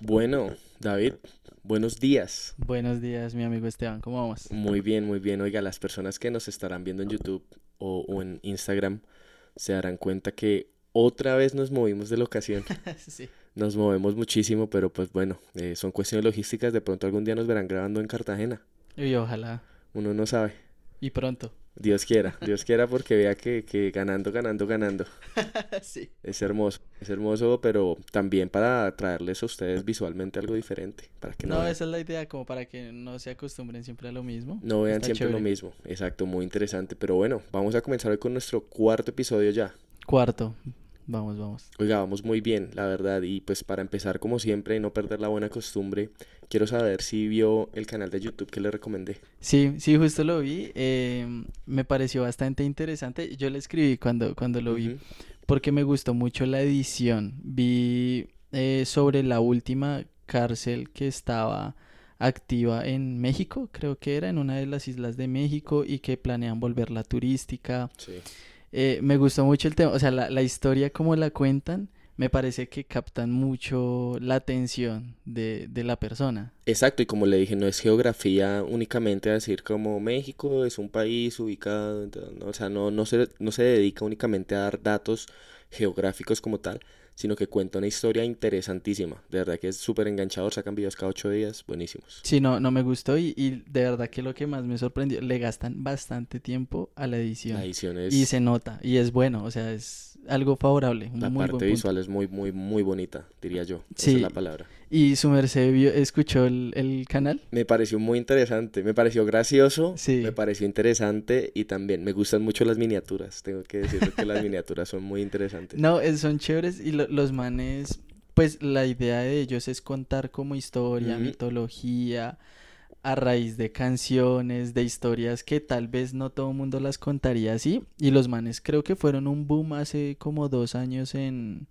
Bueno, David, buenos días. Buenos días, mi amigo Esteban, ¿cómo vamos? Muy bien, muy bien. Oiga, las personas que nos estarán viendo en YouTube o, o en Instagram se darán cuenta que otra vez nos movimos de locación. sí. Nos movemos muchísimo, pero pues bueno, eh, son cuestiones logísticas. De pronto algún día nos verán grabando en Cartagena. Y ojalá. Uno no sabe. Y pronto. Dios quiera, Dios quiera porque vea que, que ganando, ganando, ganando. sí. Es hermoso, es hermoso, pero también para traerles a ustedes visualmente algo diferente, para que no, No, esa es la idea, como para que no se acostumbren siempre a lo mismo. no vean Está siempre lo mismo. Exacto, muy interesante. Pero bueno, vamos a comenzar hoy con nuestro cuarto episodio ya. Cuarto. Vamos, vamos. Oiga, vamos muy bien, la verdad. Y pues para empezar, como siempre, y no perder la buena costumbre, quiero saber si vio el canal de YouTube que le recomendé. Sí, sí, justo lo vi. eh, me pareció bastante interesante. Yo le escribí cuando, cuando lo vi porque me gustó mucho la edición. Vi eh, sobre la última cárcel que estaba activa en México, creo que era en una de las islas de México y que planean volverla turística. Sí. Eh, me gustó mucho el tema, o sea, la, la historia como la cuentan, me parece que captan mucho la atención de, de la persona. Exacto, y como le dije, no es geografía únicamente a decir como México es un país ubicado, no, o sea, no, no se, no se dedica únicamente a dar datos geográficos como tal, sino que cuenta una historia interesantísima. De verdad que es súper enganchador, sacan videos cada ocho días, buenísimos. Sí, no, no me gustó y, y de verdad que lo que más me sorprendió, le gastan bastante tiempo a la edición La edición es, y se nota y es bueno, o sea, es algo favorable, un la muy parte buen punto. visual es muy, muy, muy bonita, diría yo. Esa Sí. es la palabra. ¿Y su merced vio- escuchó el, el canal? Me pareció muy interesante, me pareció gracioso, Sí. me pareció interesante y también me gustan mucho las miniaturas. Tengo que decirlo que las miniaturas son muy interesantes. No, son chéveres y lo- los manes, pues la idea de ellos es contar como historia, mitología, a raíz de canciones, de historias que tal vez no todo el mundo las contaría así. Y los manes creo que fueron un boom hace como dos años en,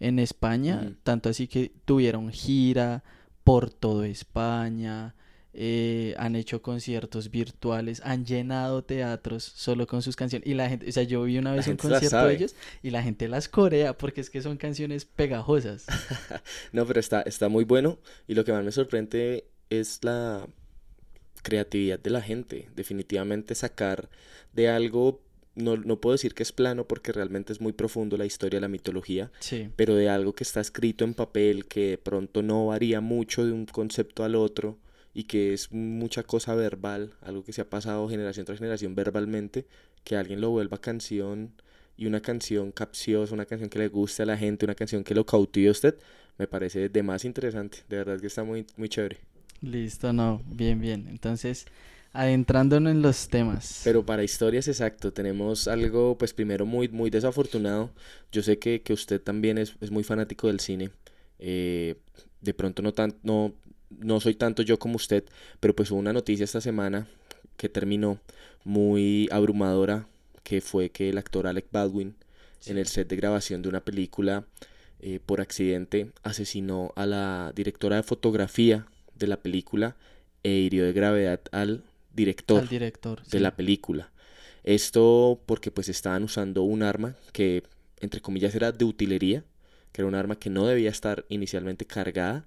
en España, tanto así que tuvieron gira por todo España. eh, han hecho conciertos virtuales, han llenado teatros solo con sus canciones. Y la gente, o sea, yo vi una La vez un concierto de ellos y la gente las corea porque es que son canciones pegajosas. No, pero está, está muy bueno y lo que más me sorprende es la creatividad de la gente. Definitivamente sacar de algo, no, no puedo decir que es plano porque realmente es muy profundo la historia, la mitología, Sí, pero de algo que está escrito en papel, que de pronto no varía mucho de un concepto al otro y que es mucha cosa verbal, algo que se ha pasado generación tras generación verbalmente, que alguien lo vuelva canción y una canción capciosa, una canción que le guste a la gente, una canción que lo cautive a usted, me parece de más interesante, de verdad que está muy, muy chévere. listo, no, bien, bien. Entonces, adentrándonos en los temas. Pero para historias, exacto, tenemos algo, pues primero muy, muy desafortunado. Yo sé que, que usted también es, es muy fanático del cine. Eh, de pronto no, tan, no, no soy tanto yo como usted, pero pues hubo una noticia esta semana que terminó muy abrumadora, que fue que el actor Alec Baldwin, en el set de grabación de una película, eh, por accidente asesinó a la directora de fotografía de la película e hirió de gravedad al director al director. de sí. la película. Esto porque pues estaban usando un arma que entre comillas era de utilería, que era un arma que no debía estar inicialmente cargada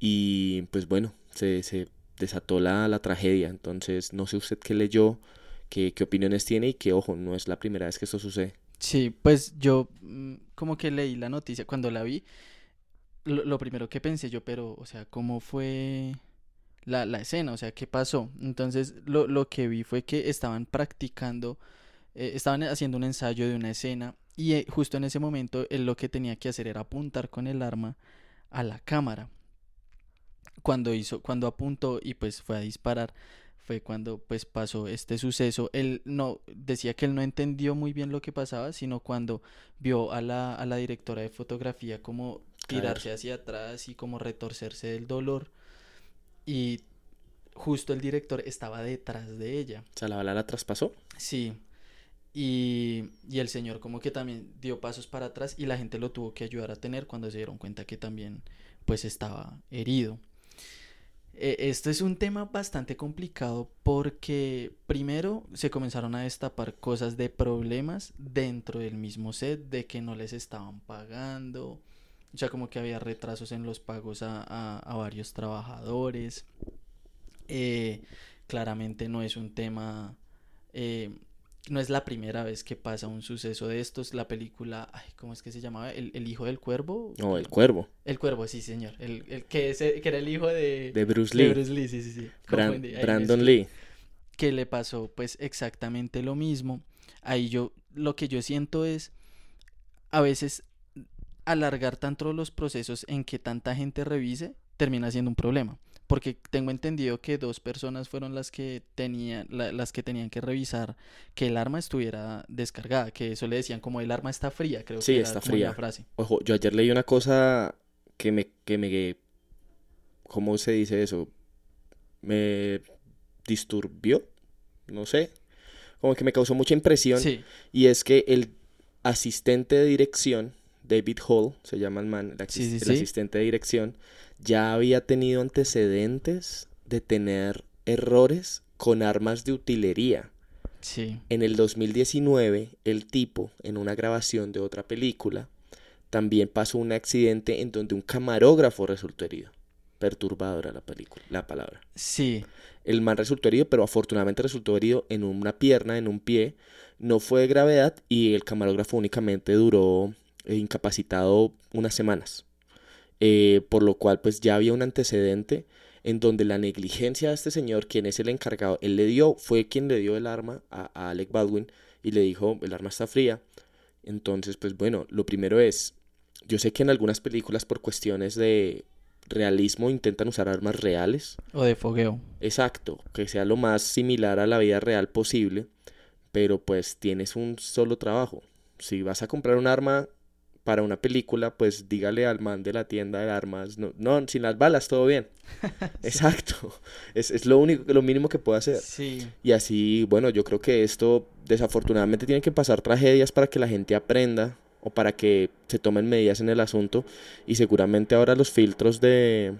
y pues bueno, se, se desató la, la tragedia. Entonces no sé usted qué leyó, qué, qué opiniones tiene y que ojo, no es la primera vez que esto sucede. Sí, pues yo mm, como que leí la noticia cuando la vi. Lo, lo primero que pensé yo, pero, o sea, ¿cómo fue la, la escena? O sea, ¿qué pasó? Entonces, lo, lo que vi fue que estaban practicando, eh, estaban haciendo un ensayo de una escena y eh, justo en ese momento él lo que tenía que hacer era apuntar con el arma a la cámara. Cuando hizo, cuando apuntó y pues fue a disparar, fue cuando pues pasó este suceso. Él no decía que él no entendió muy bien lo que pasaba, sino cuando vio a la, a la directora de fotografía como tirarse hacia atrás y como retorcerse del dolor. Y justo el director estaba detrás de ella. O sea, la bala la traspasó. Sí. Y, y el señor como que también dio pasos para atrás y la gente lo tuvo que ayudar a tener cuando se dieron cuenta que también pues estaba herido. Eh, esto es un tema bastante complicado porque primero se comenzaron a destapar cosas de problemas dentro del mismo set, de que no les estaban pagando, O sea, como que había retrasos en los pagos a, a, a varios trabajadores. Eh, claramente no es un tema, eh, no es la primera vez que pasa un suceso de estos. La película, ay, ¿cómo es que se llamaba? ¿El, el hijo del cuervo? No, el cuervo. El cuervo, sí, señor. El, el que, ese- que era el hijo de, De Bruce de Lee. Bruce Lee, sí, sí, sí. Brandon. Lee. Que le pasó pues exactamente lo mismo. Ahí yo, lo que yo siento es, a veces alargar tanto los procesos en que tanta gente revise termina siendo un problema. Porque tengo entendido que dos personas fueron las que tenían, la- las que tenían que revisar que el arma estuviera descargada, que eso le decían como el arma está fría, creo Sí, que era está como la fría. frase. Ojo, yo ayer leí una cosa que me, que me, ¿cómo se dice eso? Me disturbió, no sé, como que me causó mucha impresión. Sí, Y es que el asistente de dirección, David Hall, se llama el man, el, asis- Sí, sí, el sí. asistente de dirección, ya había tenido antecedentes de tener errores con armas de utilería. sí, En el 2019, el tipo, en una grabación de otra película, también pasó un accidente en donde un camarógrafo resultó herido. Perturbadora la película, la palabra. sí, El man resultó herido, pero afortunadamente resultó herido en una pierna, en un pie. No fue de gravedad y el camarógrafo únicamente duró incapacitado unas semanas. Eh, por lo cual pues ya había un antecedente en donde la negligencia de este señor, quien es el encargado, él le dio, fue quien le dio el arma a, a Alec Baldwin y le dijo, el arma está fría. Entonces, pues bueno, lo primero es, yo sé que en algunas películas por cuestiones de realismo intentan usar armas reales, o de fogueo. Exacto, que sea lo más similar a la vida real posible, pero pues tienes un solo trabajo. Si vas a comprar un arma para una película, pues dígale al man de la tienda de armas, no, no sin las balas, todo bien. Exacto, es, es lo único, lo mínimo que puedo hacer. Sí, Y así, bueno, yo creo que esto desafortunadamente tiene que pasar tragedias para que la gente aprenda o para que se tomen medidas en el asunto y seguramente ahora los filtros de,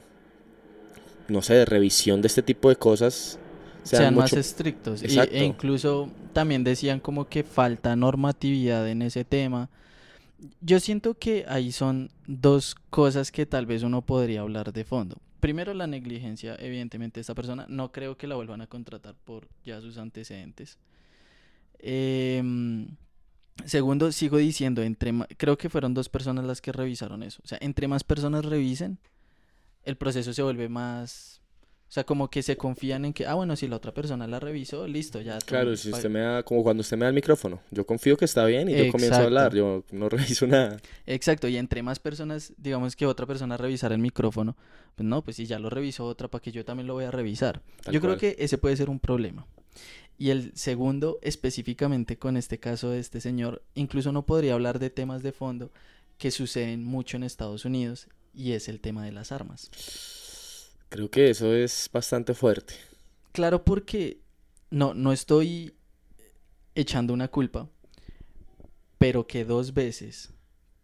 no sé, de revisión de este tipo de cosas sean, sean más estrictos. Y- e incluso también decían como que falta normatividad en ese tema. Yo siento que ahí son dos cosas que tal vez uno podría hablar de fondo. Primero, la negligencia, evidentemente, de esta persona. No creo que la vuelvan a contratar por ya sus antecedentes. Em, segundo, sigo diciendo, entre creo que fueron dos personas las que revisaron eso. O sea, entre más personas revisen, el proceso se vuelve más... O sea, como que se confían en que, ah, bueno, si la otra persona la revisó, listo, ya. Claro, si usted me da, como cuando usted me da el micrófono, yo confío que está bien y yo comienzo a hablar, yo no reviso nada. Exacto, y entre más personas, digamos que otra persona revisara el micrófono, pues no, pues si ya lo revisó otra, para que yo también lo voy a revisar. Tal yo cual. creo que ese puede ser un problema. Y el segundo, específicamente con este caso de este señor, incluso no podría hablar de temas de fondo que suceden mucho en Estados Unidos, y es el tema de las armas. Creo que eso es bastante fuerte. Claro, porque no, no estoy echando una culpa, pero que dos veces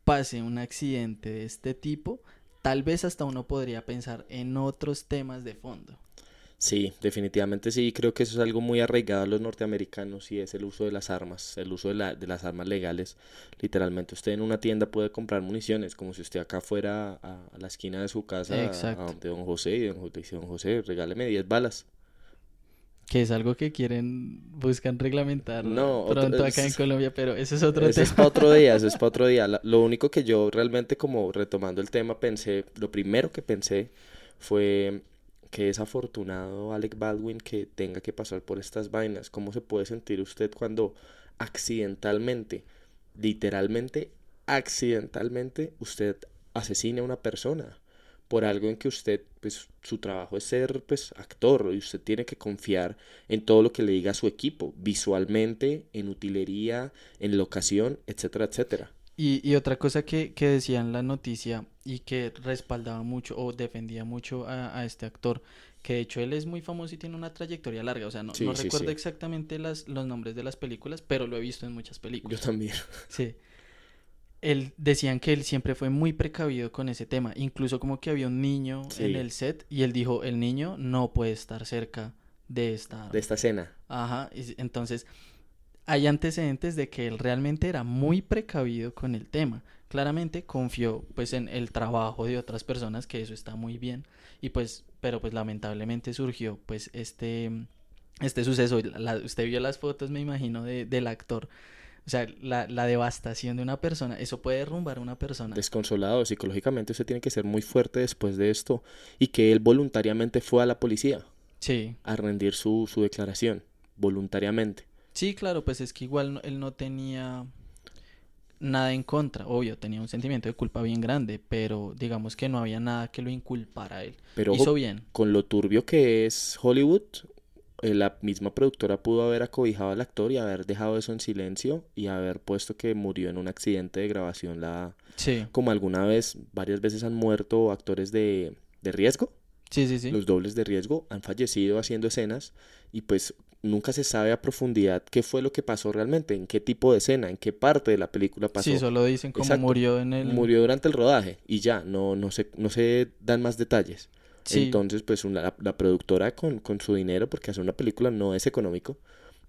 pase un accidente de este tipo, tal vez hasta uno podría pensar en otros temas de fondo. Sí, definitivamente sí, creo que eso es algo muy arraigado a los norteamericanos y es el uso de las armas, el uso de, la- de las armas legales. Literalmente usted en una tienda puede comprar municiones, como si usted acá fuera a, a la esquina de su casa, a- Exacto. a donde don José, y don José dice, don José, regáleme 10 balas. Que es algo que quieren, buscan reglamentar No, otro- pronto acá en Colombia, pero ese es otro Ese es tema. para otro día, eso es para otro día. La- Lo único que yo realmente como retomando el tema pensé, lo primero que pensé fue que es afortunado Alec Baldwin que tenga que pasar por estas vainas. ¿Cómo se puede sentir usted cuando accidentalmente, literalmente accidentalmente, usted asesina a una persona? por algo en que usted, pues su trabajo es ser pues actor y usted tiene que confiar en todo lo que le diga a su equipo, visualmente, en utilería, en locación, etcétera, etcétera. Y, y otra cosa que, que decía en la noticia y que respaldaba mucho o defendía mucho a, a este actor, que de hecho él es muy famoso y tiene una trayectoria larga, o sea, no, Sí, no sí, recuerdo sí. exactamente las, los nombres de las películas, pero lo he visto en muchas Yo películas. también. Sí. Él decían que él siempre fue muy precavido con ese tema, incluso como que había un niño en el set y él dijo, el niño no puede estar cerca de esta arma". De esta escena. Ajá, y entonces hay antecedentes de que él realmente era muy precavido con el tema. claramente confió pues en el trabajo de otras personas, que eso está muy bien, y pues, pero pues lamentablemente surgió pues este, este suceso. La, usted vio las fotos, me imagino, de, del actor. O sea, la, la, devastación de una persona, eso puede derrumbar a una persona. Desconsolado, psicológicamente usted tiene que ser muy fuerte después de esto y que él voluntariamente fue a la policía. Sí. A rendir su, su declaración, voluntariamente. Sí, claro, pues es que igual él no tenía nada en contra, obvio, tenía un sentimiento de culpa bien grande, pero digamos que no había nada que lo inculpara a él. Pero Hizo bien. Con lo turbio que es Hollywood, eh, la misma productora pudo haber acobijado al actor y haber dejado eso en silencio y haber puesto que murió en un accidente de grabación la sí. como alguna vez varias veces han muerto actores de, de riesgo sí sí sí los dobles de riesgo han fallecido haciendo escenas y pues nunca se sabe a profundidad qué fue lo que pasó realmente en qué tipo de escena en qué parte de la película pasó. sí solo dicen cómo murió en el murió durante el rodaje y ya no no se no se dan más detalles. Entonces, pues la, productora con, con, su dinero, porque hacer una película no es económico,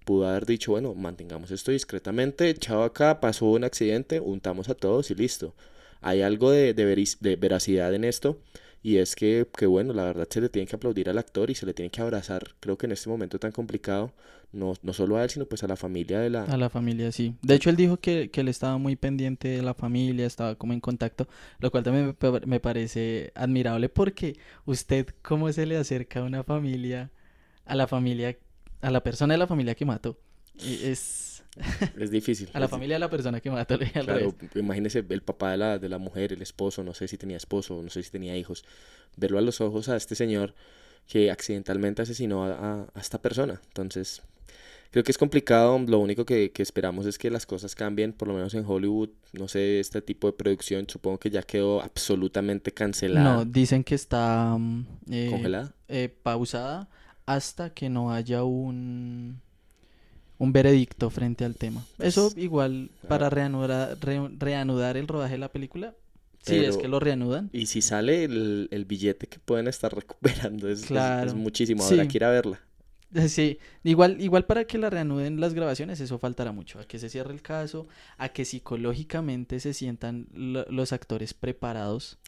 pudo haber dicho, bueno, mantengamos esto discretamente, chao acá, pasó un accidente, untamos a todos y listo. Hay algo de, de, veracidad en esto y es que, que, bueno, la verdad se le tiene que aplaudir al actor y se le tiene que abrazar, creo que en este momento tan complicado, no, no solo a él, sino pues a la familia de la... A la familia, sí. De hecho, él dijo que, que él estaba muy pendiente de la familia, estaba como en contacto, lo cual también me, parece admirable porque usted, ¿cómo se le acerca a una familia, a la familia, a la persona de la familia que mató? Es... Es difícil. a la familia de la persona que mató. Claro, imagínese el papá de la, de la mujer, el esposo, no sé si tenía esposo, no sé si tenía hijos, verlo a los ojos a este señor que accidentalmente asesinó a, a esta persona. Entonces, Creo que es complicado, lo único que, que, esperamos es que las cosas cambien, por lo menos en Hollywood, no sé, este tipo de producción supongo que ya quedó absolutamente cancelada. No, dicen que está mm, eh, congelada, eh, pausada hasta que no haya un un veredicto frente al tema. Eso igual para reanudar, reanudar el rodaje de la película, si es que lo reanudan. Y si sale el, el billete que pueden estar recuperando, es, es, muchísimo. Ahora quiero verla. Sí, igual, igual para que la reanuden las grabaciones, eso faltará mucho, a que se cierre el caso, a que psicológicamente se sientan los actores preparados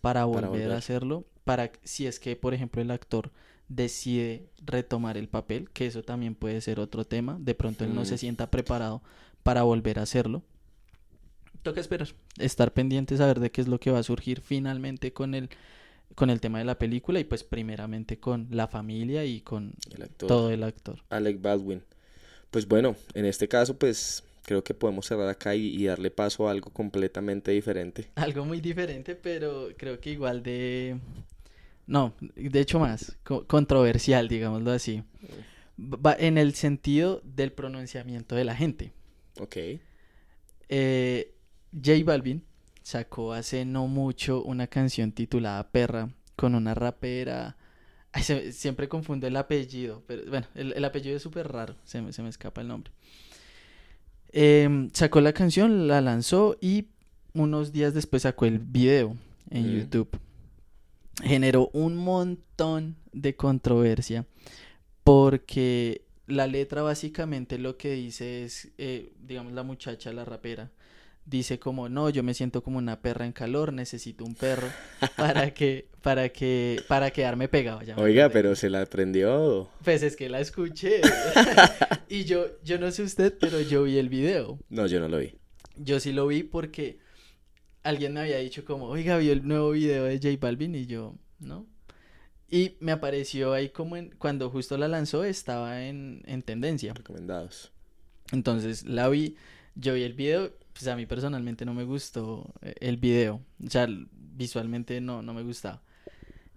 para, volver a hacerlo, para si es que, por ejemplo, el actor decide retomar el papel, que eso también puede ser otro tema, de pronto él no se sienta preparado para volver a hacerlo. Toca esperar, estar pendiente, saber de qué es lo que va a surgir finalmente con el con el tema de la película y pues primeramente con la familia y con todo el actor. Alec Baldwin. Pues bueno, en este caso pues creo que podemos cerrar acá y, darle paso a algo completamente diferente. Algo muy diferente, pero creo que igual de... No, de hecho más, controversial, digámoslo así. Va en el sentido del pronunciamiento de la gente. Ok. Eh, J Balvin sacó hace no mucho una canción titulada Perra con una rapera. siempre confundo el apellido, pero bueno, el, apellido es súper raro, se me, se me, escapa el nombre. Em, sacó la canción, la lanzó y unos días después sacó el video en YouTube. Generó un montón de controversia porque la letra básicamente lo que dice es, eh, digamos, la muchacha, la rapera, dice como, no, yo me siento como una perra en calor, necesito un perro para que, para que, para quedarme pegado. Ya Oiga, pero se la aprendió. Pues es que la escuché. y yo, yo no sé usted, pero yo vi el video. No, yo no lo vi. Yo sí lo vi porque alguien me había dicho como, oiga, vi el nuevo video de J Balvin y yo, ¿no? Y me apareció ahí como en, cuando justo la lanzó estaba en, en tendencia. Recomendados. Entonces la vi, yo vi el video pues a mí personalmente no me gustó eh, el video. O sea, visualmente no, no me gustaba.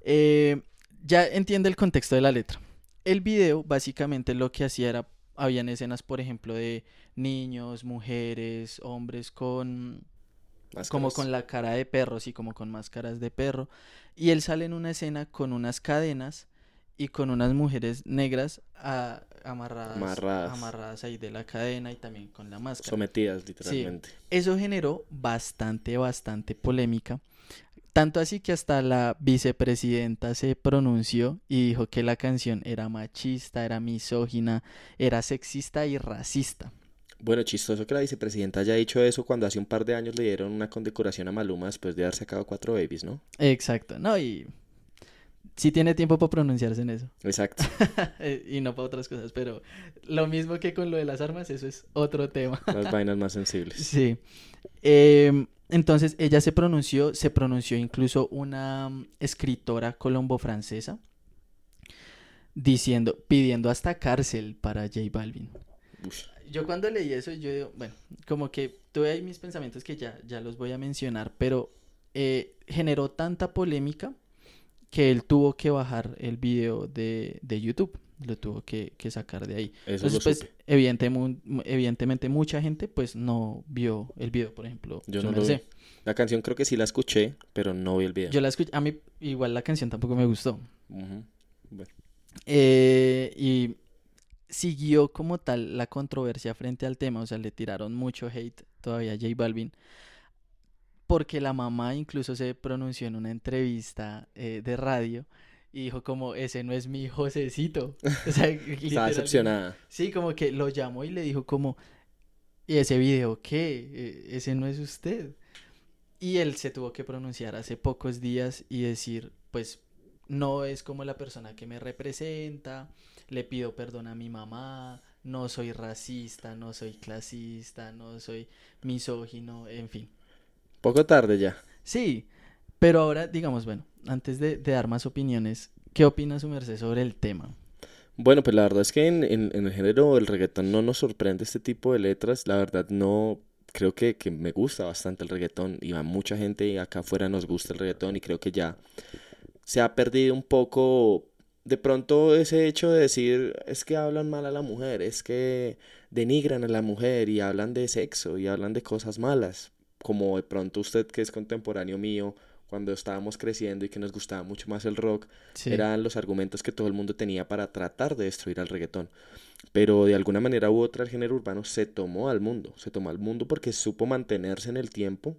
Eh, ya entiende el contexto de la letra. El video básicamente lo que hacía era, habían escenas, por ejemplo, de niños, mujeres, hombres con... Como con la cara de perro, y como con máscaras de perro. Y él sale en una escena con unas cadenas y con unas mujeres negras amarradas, amarradas, ahí de la cadena y también con la máscara. Sometidas literalmente. eso generó bastante, bastante polémica. Tanto así que hasta la vicepresidenta se pronunció y dijo que la canción era machista, era misógina, era sexista y racista. Bueno, chistoso que la vicepresidenta haya dicho eso cuando hace un par de años le dieron una condecoración a Maluma después de haber sacado cuatro babies, ¿no? Exacto, no, y sí tiene tiempo para pronunciarse en eso. Exacto. Eh, y no para otras cosas, pero lo mismo que con lo de las armas, eso es otro tema. Las vainas más sensibles. Sí. Em, entonces ella se pronunció, se pronunció incluso una mm, escritora colombo-francesa diciendo, pidiendo hasta cárcel para J Balvin. Yo cuando leí eso, yo digo, bueno, como que tuve ahí mis pensamientos que ya, ya los voy a mencionar, pero eh, generó tanta polémica que él tuvo que bajar el video de, de YouTube, lo tuvo que, que sacar de ahí. Eso Entonces, pues, supe. evidente, mu- evidentemente mucha gente pues no vio el video, por ejemplo. Yo no lo vi. La canción creo que sí la escuché, pero no vi el video. Yo la escuché, a mí igual la canción tampoco me gustó. Bueno, Eh, y siguió como tal la controversia frente al tema, o sea, le tiraron mucho hate todavía a J Balvin, porque la mamá incluso se pronunció en una entrevista eh, de radio y dijo como, ese no es mi Josecito. O sea, estaba decepcionada. Sí, como que lo llamó y le dijo como, ¿y ese video qué? Eh, Ese no es usted. Y él se tuvo que pronunciar hace pocos días y decir, pues no es como la persona que me representa, le pido perdón a mi mamá, no soy racista, no soy clasista, no soy misógino, en fin. Poco tarde ya. Sí, pero ahora digamos, bueno, antes de, de dar más opiniones, ¿qué opina su merced sobre el tema? Bueno, pues la verdad es que en, en- en el género del reggaetón no nos sorprende este tipo de letras. La verdad no creo que, que me gusta bastante el reggaetón y a mucha gente acá afuera nos gusta el reggaetón y creo que ya se ha perdido un poco de pronto ese hecho de decir es que hablan mal a la mujer, es que denigran a la mujer y hablan de sexo y hablan de cosas malas, como de pronto usted que es contemporáneo mío cuando estábamos creciendo y que nos gustaba mucho más el rock, Sí. eran los argumentos que todo el mundo tenía para tratar de destruir al reggaetón. Pero de alguna manera u otra el género urbano se tomó al mundo, se tomó al mundo porque supo mantenerse en el tiempo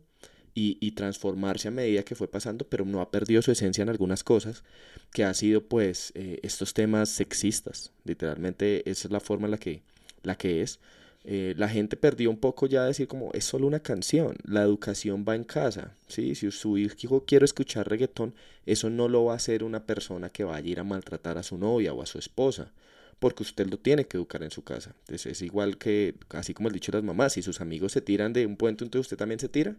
y, transformarse a medida que fue pasando, pero no ha perdido su esencia en algunas cosas, que ha sido pues eh, estos temas sexistas. Literalmente esa es la forma en la que, la que es. Eh, la gente perdió un poco ya decir como es solo una canción, la educación va en casa, ¿sí? Si su hijo quiere escuchar reggaetón, eso no lo va a hacer una persona que vaya a ir a maltratar a su novia o a su esposa, porque usted lo tiene que educar en su casa. Entonces es igual que, así como el dicho de las mamás, si sus amigos se tiran de un puente, entonces usted también se tira.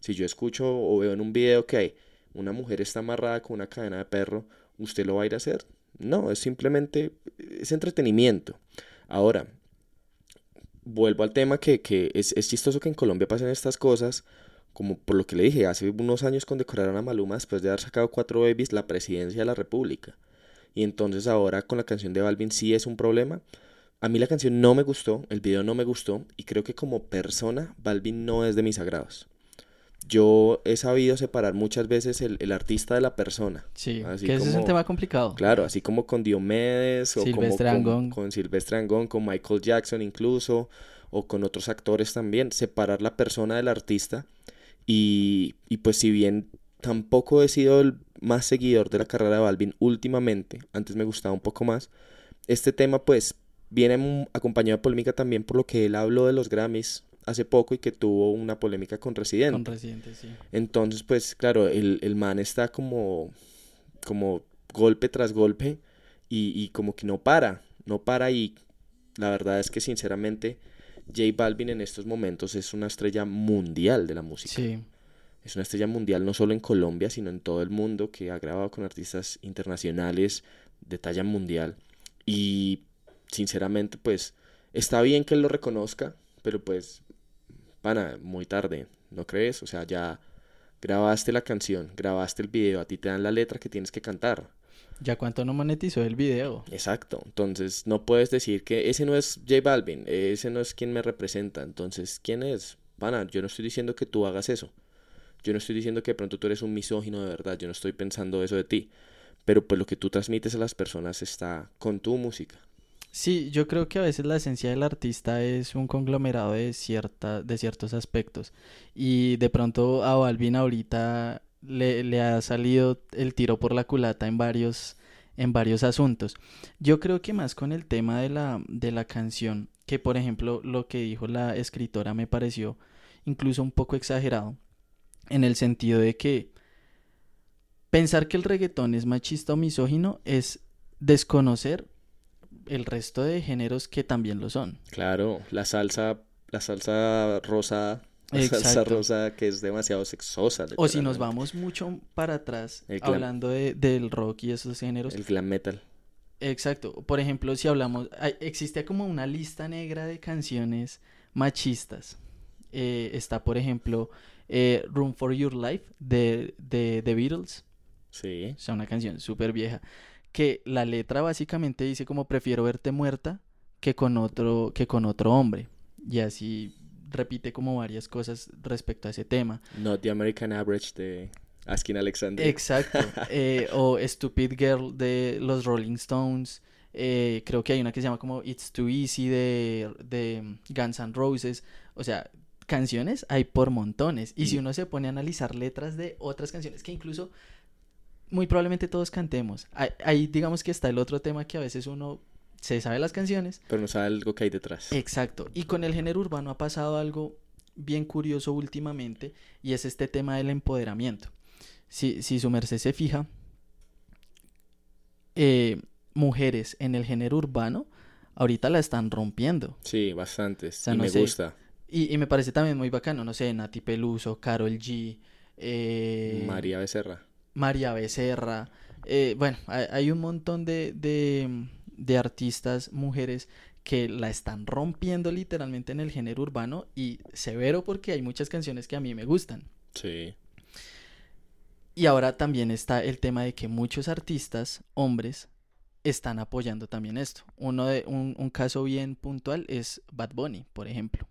Si yo escucho o veo en un video que hay una mujer está amarrada con una cadena de perro, ¿usted lo va a ir a hacer? No, es simplemente, es entretenimiento. Ahora, vuelvo al tema que, que es, es chistoso que en Colombia pasen estas cosas, como por lo que le dije, hace unos años condecoraron a Maluma después de haber sacado cuatro babies la presidencia de la República. Y entonces ahora con la canción de Balvin sí es un problema. A mí la canción no me gustó, el video no me gustó, y creo que como persona Balvin no es de mis agrados. Yo he sabido separar muchas veces el, el artista de la persona. Sí, Así que ese es un tema complicado. Claro, así como con Diomedes o Silvestre con, Angón. con Silvestre Angón, con Michael Jackson incluso, o con otros actores también, separar la persona del artista. Y, y pues si bien tampoco he sido el más seguidor de la carrera de Balvin últimamente, antes me gustaba un poco más, este tema pues viene acompañado de polémica también por lo que él habló de los Grammys hace poco y que tuvo una polémica con Residente. Con Residente, sí. Entonces, pues claro, el, el man está como, como golpe tras golpe y, y como que no para, no para y la verdad es que sinceramente J Balvin en estos momentos es una estrella mundial de la música. Sí, Es una estrella mundial no solo en Colombia, sino en todo el mundo que ha grabado con artistas internacionales de talla mundial. Y sinceramente, pues está bien que él lo reconozca, pero pues, pana, muy tarde, ¿no crees? O sea, ya grabaste la canción, grabaste el video, a ti te dan la letra que tienes que cantar. ya cuánto no monetizó el video. Exacto, entonces no puedes decir que ese no es J Balvin, ese no es quien me representa, entonces ¿quién es? Pana, yo no estoy diciendo que tú hagas eso, yo no estoy diciendo que de pronto tú eres un misógino de verdad, yo no estoy pensando eso de ti, pero pues lo que tú transmites a las personas está con tu música. Sí, yo creo que a veces la esencia del artista es un conglomerado de cierta, de ciertos aspectos. Y de pronto a Balvin ahorita le, le ha salido el tiro por la culata en varios, en varios asuntos. Yo creo que más con el tema de la, de la canción, que por ejemplo lo que dijo la escritora me pareció incluso un poco exagerado, en el sentido de que pensar que el reggaetón es machista o misógino es desconocer el resto de géneros que también lo son. Claro, la salsa, la salsa rosa, la salsa rosa que es demasiado sexosa. O si nos vamos mucho para atrás, hablando de, del rock y esos géneros. El glam metal. Exacto. Por ejemplo, si hablamos, existe como una lista negra de canciones machistas. Eh, está, por ejemplo, eh, Room for Your Life de, de The Beatles. Sí. O sea, una canción súper vieja. Que la letra básicamente dice como prefiero verte muerta que con otro, que con otro hombre. Y así repite como varias cosas respecto a ese tema. Not the American Average de Askin Alexander. Exacto. Eh, o Stupid Girl de los Rolling Stones. Eh, creo que hay una que se llama como It's Too Easy de, de Guns N' Roses. O sea, canciones hay por montones. Y si uno se pone a analizar letras de otras canciones que incluso muy probablemente todos cantemos. Ahí, digamos que está el otro tema que a veces uno se sabe las canciones. Pero no sabe algo que hay detrás. Exacto. Y con el género urbano ha pasado algo bien curioso últimamente y es este tema del empoderamiento si, si su merced se fija, eh, mujeres en el género urbano ahorita la están rompiendo. Sí, bastante. y me gusta. Y, y, me parece también muy bacano, no sé, Nati Peluso, Carol G. Eh, María Becerra. María Becerra. Eh, bueno, hay, hay, un montón de, de, de artistas, mujeres, que la están rompiendo literalmente en el género urbano y severo porque hay muchas canciones que a mí me gustan. Sí. Y ahora también está el tema de que muchos artistas, hombres, están apoyando también esto. Uno de, un, un caso bien puntual es Bad Bunny, por ejemplo.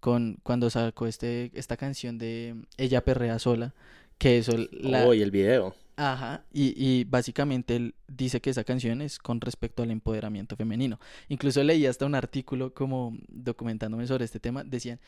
Con, cuando sacó este, esta canción de Ella perrea sola, que eso... La... Oh, y el video. Ajá, y, y básicamente él dice que esa canción es con respecto al empoderamiento femenino. Incluso leí hasta un artículo como documentándome sobre este tema, decían,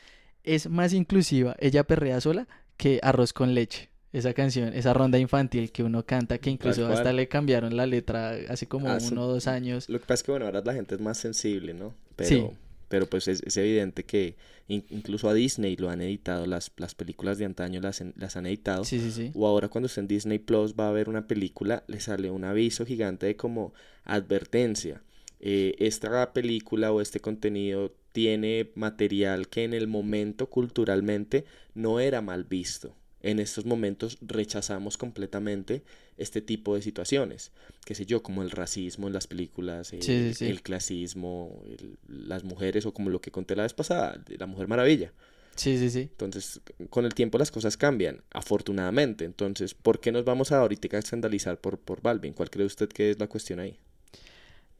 es más inclusiva Ella perrea sola que Arroz con leche esa canción, esa ronda infantil que uno canta, que incluso hasta le cambiaron la letra hace como uno o dos años. Lo que pasa es que, bueno, ahora la gente es más sensible, ¿no? Pero, sí. Pero pues es, evidente que incluso a Disney lo han editado, las, las películas de antaño las, las han editado. Sí, sí, sí. O ahora cuando está en Disney Plus va a ver una película, le sale un aviso gigante de como advertencia. Eh, esta película o este contenido tiene material que en el momento culturalmente no era mal visto en estos momentos rechazamos completamente este tipo de situaciones, qué sé yo, como el racismo en las películas, el, clasismo, las mujeres o como lo que conté la vez pasada, la Mujer Maravilla. Sí, sí, sí. Entonces, con el tiempo las cosas cambian, afortunadamente. Entonces, ¿por qué nos vamos a ahorita a escandalizar por, por Balvin? ¿Cuál cree usted que es la cuestión ahí?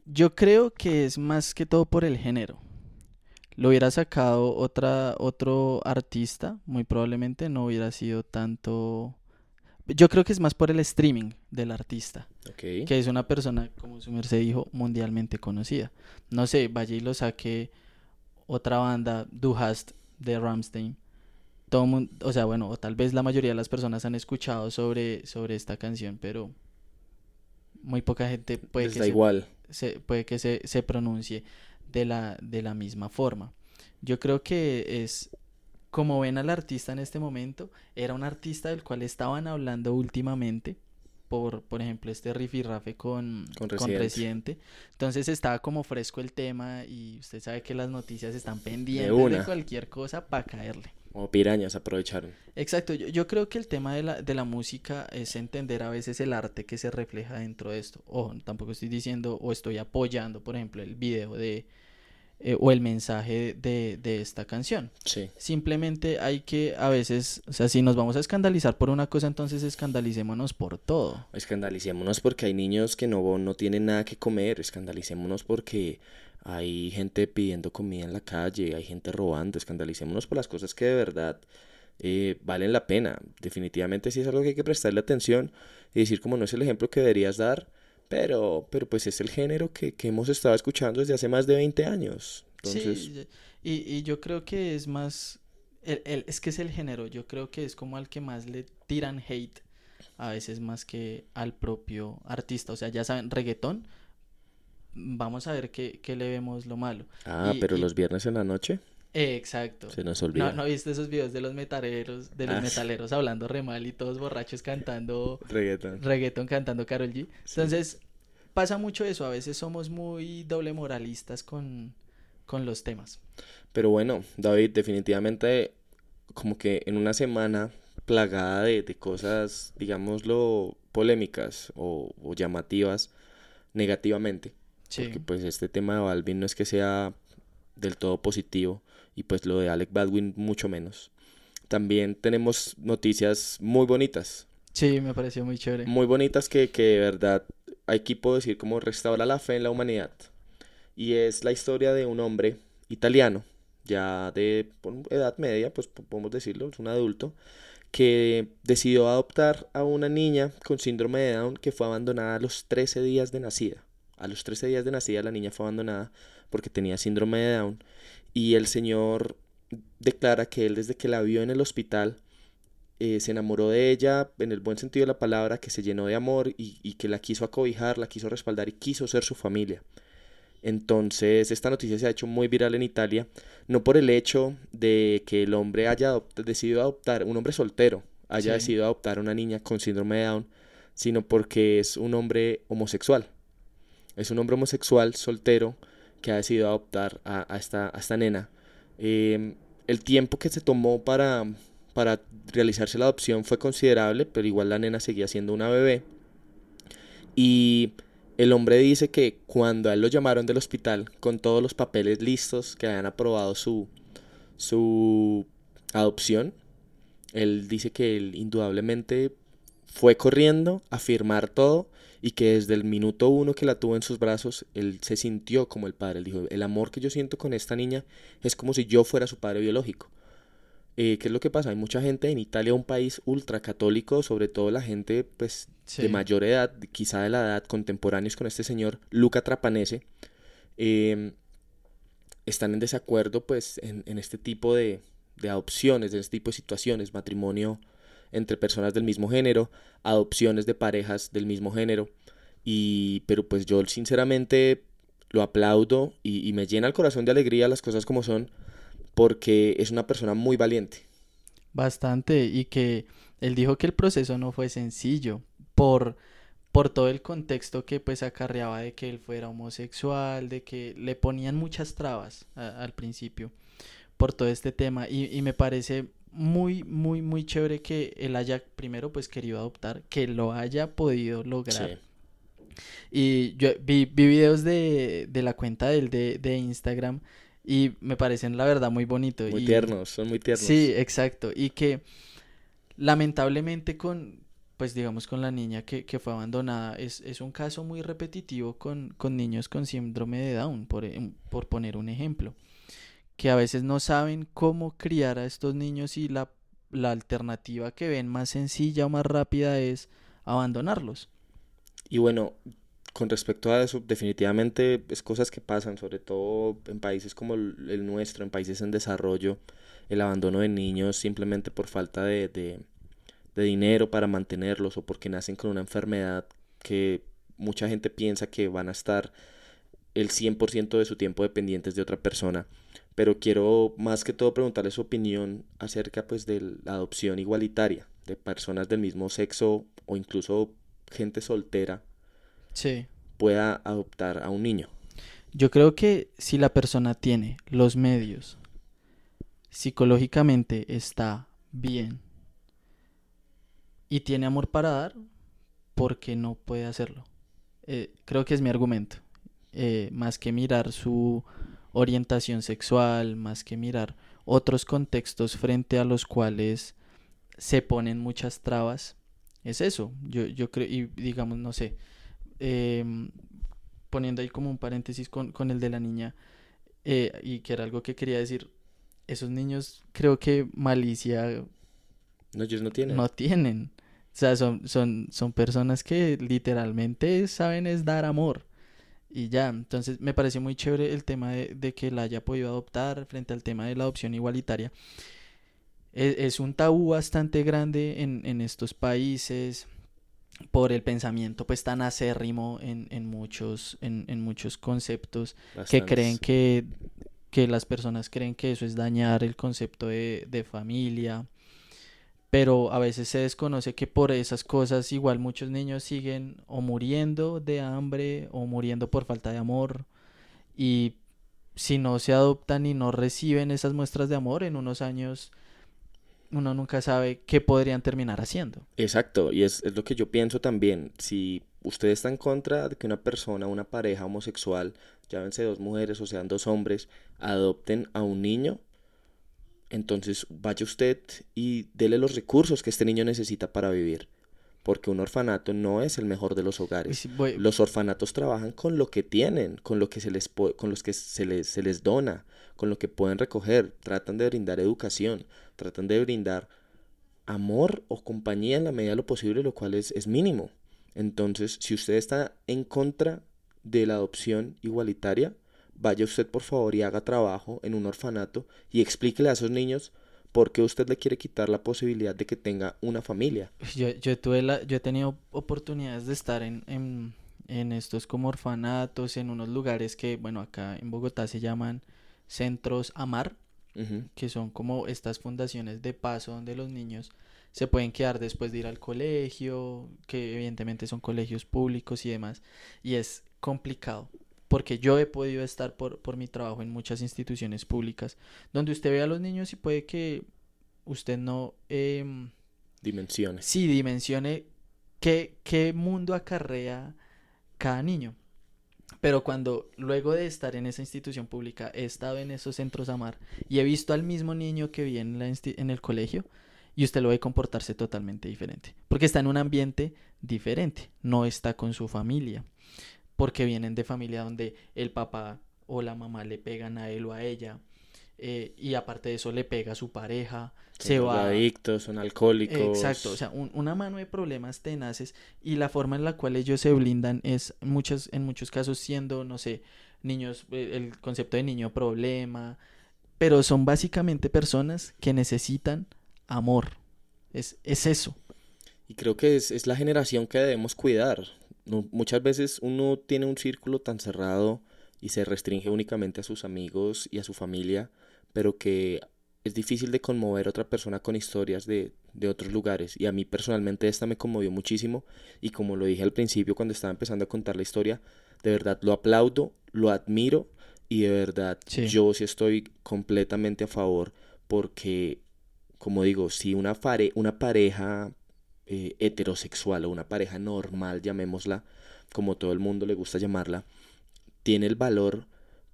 Yo creo que es más que todo por el género lo hubiera sacado otra, otro artista, muy probablemente no hubiera sido tanto... Yo creo que es más por el streaming del artista, que es una persona, como su merced dijo, mundialmente conocida. No sé, vaya y lo saque otra banda, Du Hast, de Ramstein. Todo mundo, o sea, bueno, o tal vez la mayoría de las personas han escuchado sobre, sobre esta canción, pero muy poca gente puede que, igual. Se, puede que se, se pronuncie de la, de la misma forma. Yo creo que es como ven al artista en este momento, era un artista del cual estaban hablando últimamente, por, por ejemplo, este rifirrafe con, con, Residente. Entonces estaba como fresco el tema y usted sabe que las noticias están pendientes de, cualquier cosa para caerle. O pirañas aprovecharon. Exacto, yo, yo, creo que el tema de la, de la música es entender a veces el arte que se refleja dentro de esto. Ojo, tampoco estoy diciendo o estoy apoyando, por ejemplo, el video de eh, o el mensaje de, de, esta canción. Sí. Simplemente hay que a veces, o sea, si nos vamos a escandalizar por una cosa, entonces escandalicémonos por todo. Escandalicémonos porque hay niños que no, no tienen nada que comer, escandalicémonos porque hay gente pidiendo comida en la calle, hay gente robando, escandalicémonos por las cosas que de verdad eh, valen la pena. Definitivamente sí es algo que hay que prestarle atención y decir como no es el ejemplo que deberías dar pero, pero pues es el género que, que hemos estado escuchando desde hace más de 20 años. Sí, y, y yo creo que es más, el, el, es que es el género, yo creo que es como al que más le tiran hate, a veces más que al propio artista. O sea, ya saben, reggaetón, vamos a ver qué, qué le vemos lo malo. Ah, Y- pero y- los viernes en la noche Eh, exacto. se nos ¿No, olvida. ¿No viste esos videos de los metaleros, de los Ah, metaleros hablando re mal y todos borrachos cantando Reggaeton. reggaeton, cantando Karol G? Entonces, pasa mucho eso, a veces somos muy doble moralistas con, con los temas. Pero bueno, David, definitivamente como que en una semana plagada de, de cosas, digámoslo, polémicas o, o llamativas negativamente, Sí, porque pues este tema de Balvin no es que sea del todo positivo y pues lo de Alec Baldwin mucho menos. También tenemos noticias muy bonitas, sí, me pareció muy chévere. muy bonitas que, que de verdad aquí puedo decir como restaura la fe en la humanidad. Y es la historia de un hombre italiano, ya de edad media, pues po- podemos decirlo, es un adulto, que decidió adoptar a una niña con síndrome de Down que fue abandonada a los 13 días de nacida. A los 13 días de nacida la niña fue abandonada porque tenía síndrome de Down y el señor declara que él desde que la vio en el hospital eh, se enamoró de ella en el buen sentido de la palabra, que se llenó de amor y, y que la quiso acobijar, la quiso respaldar y quiso ser su familia. Entonces, esta noticia se ha hecho muy viral en Italia, no por el hecho de que el hombre haya adopt- decidido adoptar, un hombre soltero, haya Sí. decidido adoptar a una niña con síndrome de Down, sino porque es un hombre homosexual. Es un hombre homosexual soltero que ha decidido adoptar a, esta, nena. Em, el tiempo que se tomó para, para realizarse la adopción fue considerable, pero igual la nena seguía siendo una bebé. Y el hombre dice que cuando a él lo llamaron del hospital con todos los papeles listos que habían aprobado su, su adopción, él dice que él indudablemente fue corriendo a firmar todo y que desde el minuto uno que la tuvo en sus brazos, él se sintió como el padre. Él dijo, el amor que yo siento con esta niña es como si yo fuera su padre biológico. Eh, ¿Qué es lo que pasa? Hay mucha gente en Italia, un país ultracatólico, sobre todo la gente pues Sí. de mayor edad, quizá de la edad, contemporáneos con este señor, Luca Trapanese, eh, están en desacuerdo pues en, en este tipo de, de adopciones, de este tipo de situaciones, matrimonio entre personas del mismo género, adopciones de parejas del mismo género, y pero pues yo sinceramente lo aplaudo y, me llena el corazón de alegría las cosas como son, porque es una persona muy valiente. Bastante, y que él dijo que el proceso no fue sencillo por, por todo el contexto que pues acarreaba de que él fuera homosexual, de que le ponían muchas trabas al principio por todo este tema y me parece muy, muy, muy chévere que él haya primero pues querido adoptar, que lo haya podido lograr. Sí. Y yo vi, vi videos de, de la cuenta de él de, de Instagram y me parecen la verdad muy bonito. Muy y, tiernos, son muy tiernos. Sí, exacto. Y que lamentablemente con, pues digamos con la niña que, que fue abandonada, es, es un caso muy repetitivo con, con niños con síndrome de Down, por, por poner un ejemplo, que a veces no saben cómo criar a estos niños y la, la alternativa que ven más sencilla o más rápida es abandonarlos. Y bueno, con respecto a eso, definitivamente es cosas que pasan, sobre todo en países como el, nuestro, en países en desarrollo, el abandono de niños simplemente por falta de, de, de dinero para mantenerlos o porque nacen con una enfermedad que mucha gente piensa que van a estar el 100% de su tiempo dependientes de otra persona. Pero quiero más que todo preguntarle su opinión acerca pues de la adopción igualitaria de personas del mismo sexo o incluso gente soltera Sí. pueda adoptar a un niño. Yo creo que si la persona tiene los medios, psicológicamente está bien y tiene amor para dar, ¿por qué no puede hacerlo? Eh, creo que es mi argumento. Eh, más que mirar su orientación sexual, más que mirar otros contextos frente a los cuales se ponen muchas trabas, es eso. Yo, yo creo, y digamos, no sé, em, poniendo ahí como un paréntesis con, con el de la niña, eh, y que era algo que quería decir, esos niños creo que malicia No, ellos no tienen. no tienen. O sea, son, son, son personas que literalmente saben es dar amor. Y ya, entonces me pareció muy chévere el tema de, de que la haya podido adoptar frente al tema de la adopción igualitaria. Es, es un tabú bastante grande en, en estos países. por el pensamiento pues tan acérrimo en, en muchos, en, en muchos conceptos que creen que, que las personas creen que eso es dañar el concepto de, de familia, pero a veces se desconoce que por esas cosas igual muchos niños siguen o muriendo de hambre o muriendo por falta de amor y si no se adoptan y no reciben esas muestras de amor en unos años uno nunca sabe qué podrían terminar haciendo. Exacto, y es, es lo que yo pienso también. Si usted está en contra de que una persona, una pareja homosexual, llámense dos mujeres o sean dos hombres, adopten a un niño, entonces vaya usted y dele los recursos que este niño necesita para vivir. Porque un orfanato no es el mejor de los hogares. Los orfanatos trabajan con lo que tienen, con lo que se les con los que se les, se les dona, con lo que pueden recoger. Tratan de brindar educación, tratan de brindar amor o compañía en la medida de lo posible, lo cual es, es mínimo. Entonces, si usted está en contra de la adopción igualitaria, vaya usted por favor y haga trabajo en un orfanato y explíquele a esos niños por qué usted le quiere quitar la posibilidad de que tenga una familia. Yo, yo, tuve la, yo he tenido oportunidades de estar en, en, en estos como orfanatos, en unos lugares que, bueno, acá en Bogotá se llaman centros Amar, que son como estas fundaciones de paso donde los niños se pueden quedar después de ir al colegio, que evidentemente son colegios públicos y demás, y es complicado porque yo he podido estar por, por mi trabajo en muchas instituciones públicas, donde usted ve a los niños y puede que usted no... Eh, dimensione. Sí, dimensione qué, qué mundo acarrea cada niño. Pero cuando luego de estar en esa institución pública he estado en esos centros Amar y he visto al mismo niño que vi en, la en el colegio y usted lo ve comportarse totalmente diferente. Porque está en un ambiente diferente, no está con su familia porque vienen de familia donde el papá o la mamá le pegan a él o a ella. Eh, y aparte de eso le pega a su pareja, se va... adictos, son alcohólicos. Exacto, o sea, una mano de problemas tenaces y la forma en la cual ellos se blindan es muchas, en muchos casos siendo, no sé, niños, eh, el concepto de niño problema, pero son básicamente personas que necesitan amor, es, es eso. Y creo que es, es la generación que debemos cuidar, muchas veces uno tiene un círculo tan cerrado y se restringe únicamente a sus amigos y a su familia, pero que es difícil de conmover a otra persona con historias de, de, otros lugares. Y a mí personalmente esta me conmovió muchísimo y como lo dije al principio cuando estaba empezando a contar la historia, de verdad lo aplaudo, lo admiro y de verdad yo sí estoy completamente a favor porque, como digo, si una, una pareja eh, heterosexual o una pareja normal, llamémosla, como todo el mundo le gusta llamarla, tiene el valor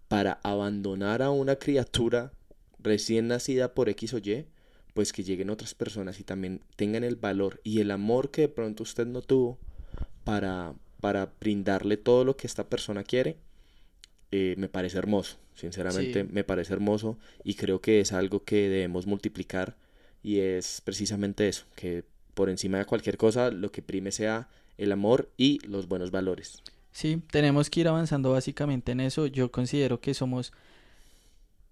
para abandonar a una criatura recién nacida por X o Y, pues que lleguen otras personas y también tengan el valor y el amor que de pronto usted no tuvo para, para brindarle todo lo que esta persona quiere, eh, me parece hermoso. Sinceramente me parece hermoso y creo que es algo que debemos multiplicar y es precisamente eso, que por encima de cualquier cosa, lo que prime sea el amor y los buenos valores. Sí, tenemos que ir avanzando básicamente en eso. Yo considero que somos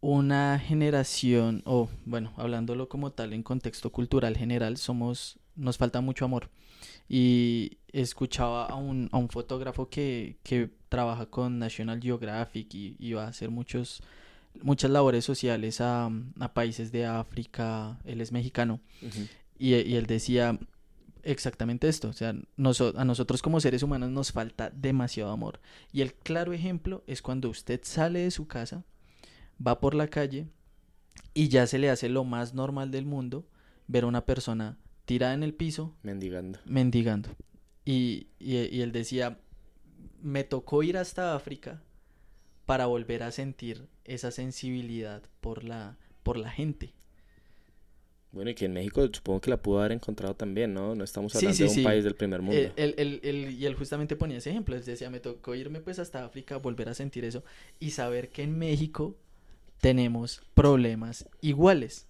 una generación, o bueno, hablándolo como tal en contexto cultural general, somos, nos falta mucho amor. Y escuchaba a un, a un fotógrafo que, que trabaja con National Geographic y, va a hacer muchos, muchas labores sociales a, a países de África, él es mexicano. Y, él decía exactamente esto, o sea, a nosotros como seres humanos nos falta demasiado amor. Y el claro ejemplo es cuando usted sale de su casa, va por la calle y ya se le hace lo más normal del mundo ver a una persona tirada en el piso. Mendigando. Mendigando. Y, y él decía, me tocó ir hasta África para volver a sentir esa sensibilidad por la, por la gente. Bueno, y que en México supongo que la pudo haber encontrado también, ¿no? No estamos hablando de un país del primer mundo. y él justamente ponía ese ejemplo, él decía, me tocó irme pues hasta África, volver a sentir eso y saber que en México tenemos problemas iguales.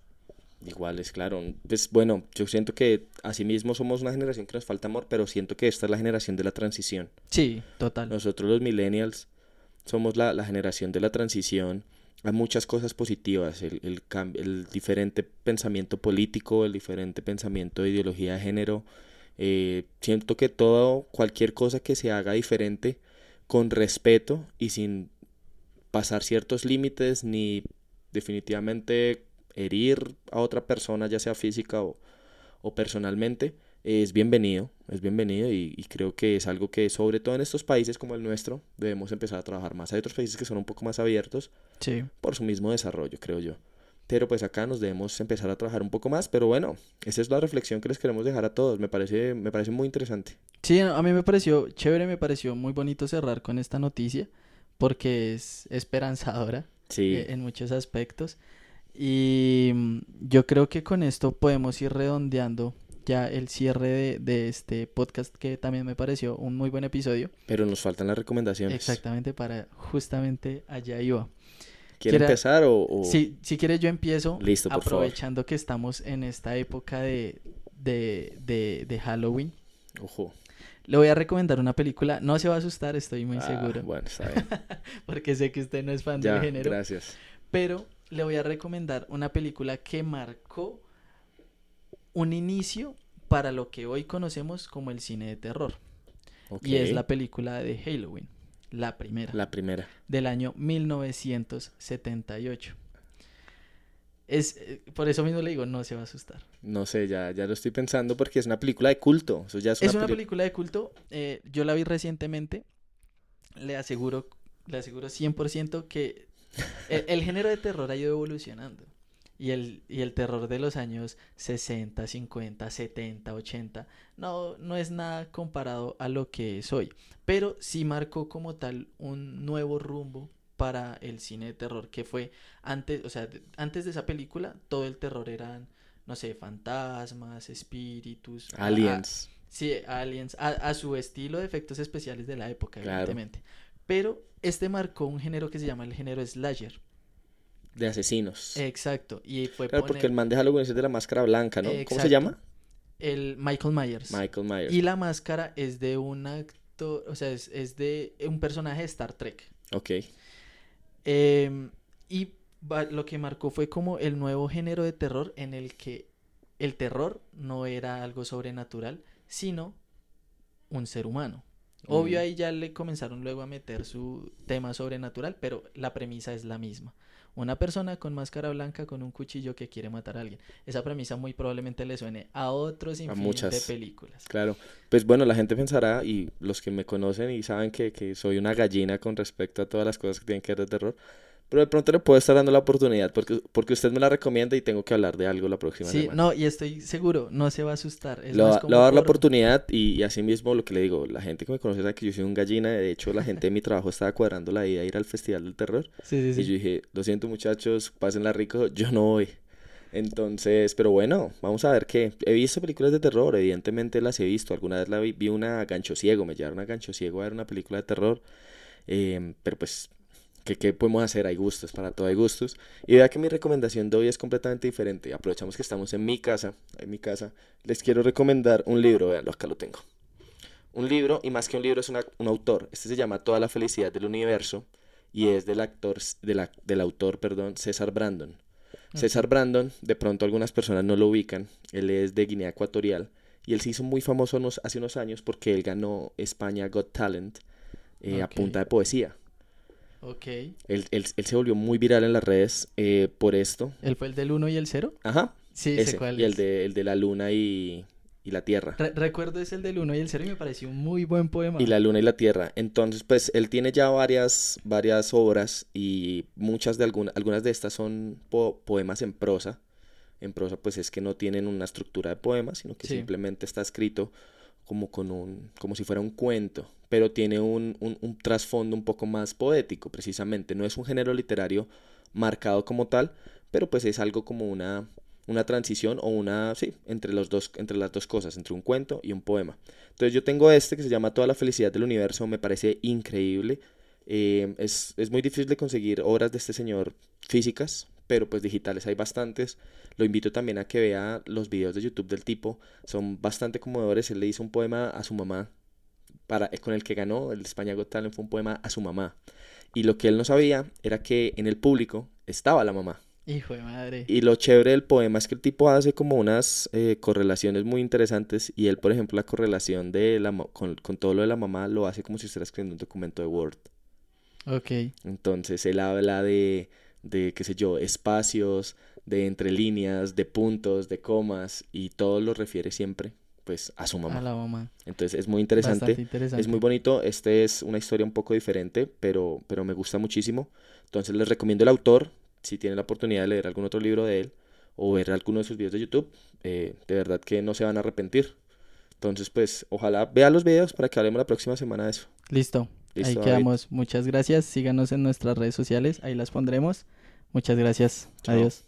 Iguales, claro. Pues bueno, yo siento que asimismo somos una generación que nos falta amor, pero siento que esta es la generación de la transición. Sí, total. Nosotros los millennials somos la, la generación de la transición hay muchas cosas positivas, el, el, el diferente pensamiento político, el diferente pensamiento de ideología de género, Eh, siento que todo, cualquier cosa que se haga diferente, con respeto y sin pasar ciertos límites ni definitivamente herir a otra persona, ya sea física o, o personalmente, es bienvenido, es bienvenido y, y, creo que es algo que sobre todo en estos países como el nuestro debemos empezar a trabajar más. Hay otros países que son un poco más abiertos Sí. por su mismo desarrollo, creo yo. Pero pues acá nos debemos empezar a trabajar un poco más, pero bueno, esa es la reflexión que les queremos dejar a todos, me parece, me parece muy interesante. Sí, a mí me pareció chévere, me pareció muy bonito cerrar con esta noticia porque es esperanzadora Sí, eh, en muchos aspectos. Y mm, yo creo que con esto podemos ir redondeando ya el cierre de, de este podcast que también me pareció un muy buen episodio. pero nos faltan las recomendaciones. Exactamente para justamente allá iba. ¿Quiere empezar o...? o- Si, si quieres yo empiezo Listo, por favor. aprovechando que estamos en esta época de, de, de, de Halloween. Ojo. Le voy a recomendar una película, no se va a asustar, estoy muy Ah, seguro, Bueno, está bien. porque sé que usted no es fan ya, del género, gracias. pero le voy a recomendar una película que marcó un inicio para lo que hoy conocemos como el cine de terror. Y es la película de Halloween, la primera, La primera. del año 1978. Es, eh, por eso mismo le digo, no se va a asustar. No sé, ya, ya lo estoy pensando porque es una película de culto. Eso ya es Es una, película de culto, eh, yo la vi recientemente, le aseguro, le aseguro 100% que el, el género de terror ha ido evolucionando. Y el, y el terror de los años 60, 50, 70, 80, no, no es nada comparado a lo que es hoy. Pero sí marcó como tal un nuevo rumbo para el cine de terror, que fue antes, o sea, antes de esa película, todo el terror eran, no sé, fantasmas, espíritus, a- Aliens. Sí, aliens, a, a su estilo de efectos especiales de la época, Claro. evidentemente. Pero este marcó un género que se llama el género slasher. De asesinos. Exacto. Y fue claro, porque el man de Halloween es de la máscara blanca, ¿no? ¿Cómo se llama? el Michael Myers. Michael Myers. Y la máscara es de un actor, o sea, es, es de un personaje de Star Trek. Ok. Em, y lo que marcó fue como el nuevo género de terror en el que el terror no era algo sobrenatural, sino un ser humano. Obvio Mm. ahí ya le comenzaron luego a meter su tema sobrenatural, pero la premisa es la misma. Una persona con máscara blanca con un cuchillo que quiere matar a alguien. Esa premisa muy probablemente le suene a otros sinfín de películas. Claro, pues bueno, la gente pensará, y los que me conocen y saben que, que soy una gallina con respecto a todas las cosas que tienen que ver de terror, pero de pronto le puedo estar dando la oportunidad porque, porque usted me la recomienda y tengo que hablar de algo la próxima Sí, semana. no, y estoy seguro, no se va a asustar. Es más le voy a dar la por- oportunidad y, y así mismo lo que le digo, la gente que me conoce sabe que yo soy un gallina, de hecho la gente de mi trabajo estaba cuadrando la idea de ir al Festival del Terror Sí, sí, sí. y yo dije, lo siento muchachos, pásenla rico, yo no voy. Entonces, pero bueno, vamos a ver qué. He visto películas de terror, evidentemente las he visto. Alguna vez la vi, vi una Gancho Ciego, me llevaron a Gancho Ciego a ver una película de terror. em, pero pues, ¿qué, ¿qué podemos hacer? Hay gustos, para todo hay gustos. Y vea que mi recomendación de hoy es completamente diferente. Aprovechamos que estamos en mi casa, en mi casa. Les quiero recomendar un libro, veanlo, acá lo tengo. Un libro, y más que un libro, es una- un autor. Este se llama Toda la felicidad del universo y es del actor, de la- del autor, perdón, César Brandon. César Brandon, de pronto algunas personas no lo ubican, él es de Guinea Ecuatorial y él se hizo muy famoso unos- hace unos años porque él ganó España Got Talent eh, a punta de poesía. Ok. Él, él- él se volvió muy viral en las redes eh, por esto. ¿Él fue el del 1 y el 0? Ajá, Sí, sé ese. cuál Y el de, el de la luna y, y la tierra. Re- recuerdo es el del 1 y el 0 y me pareció un muy buen poema. Y la luna y la tierra. Entonces, pues él tiene ya varias, varias obras y muchas de algunas, algunas de estas son po- poemas en prosa. En prosa, pues es que no tienen una estructura de poema, sino que Sí. simplemente está escrito como con un, como si fuera un cuento, pero tiene un, un, un trasfondo un poco más poético, precisamente. No es un género literario marcado como tal, pero pues es algo como una, una transición o una, sí, entre los dos, entre las dos cosas, entre un cuento y un poema. Entonces yo tengo este que se llama Toda la felicidad del universo, me parece increíble. Eh, es, es muy difícil de conseguir obras de este señor físicas, pero pues digitales hay bastantes. Lo invito también a que vea los videos de YouTube del tipo, son bastante conmovedores. Él le hizo un poema a su mamá, para, con el que ganó el España Got Talent, fue un poema a su mamá. Y lo que él no sabía era que en el público estaba la mamá. Hijo de madre. Y lo chévere del poema es que el tipo hace como unas eh, correlaciones muy interesantes y él, por ejemplo, la correlación de la, con, con, todo lo de la mamá lo hace como si estuviera escribiendo un documento de Word. Ok. Entonces él habla de, de, qué sé yo, espacios, de entre líneas, de puntos, de comas y todo lo refiere siempre pues a su mamá. A la mamá. Entonces es muy interesante, interesante. es muy bonito, este es una historia un poco diferente, pero, pero me gusta muchísimo. Entonces les recomiendo el autor, si tienen la oportunidad de leer algún otro libro de él o ver alguno de sus videos de YouTube, eh, de verdad que no se van a arrepentir. Entonces pues ojalá vean los videos para que hablemos la próxima semana de eso. Listo. Ahí quedamos. Muchas gracias. Síganos en nuestras redes sociales. Ahí las pondremos. Muchas gracias. Adiós.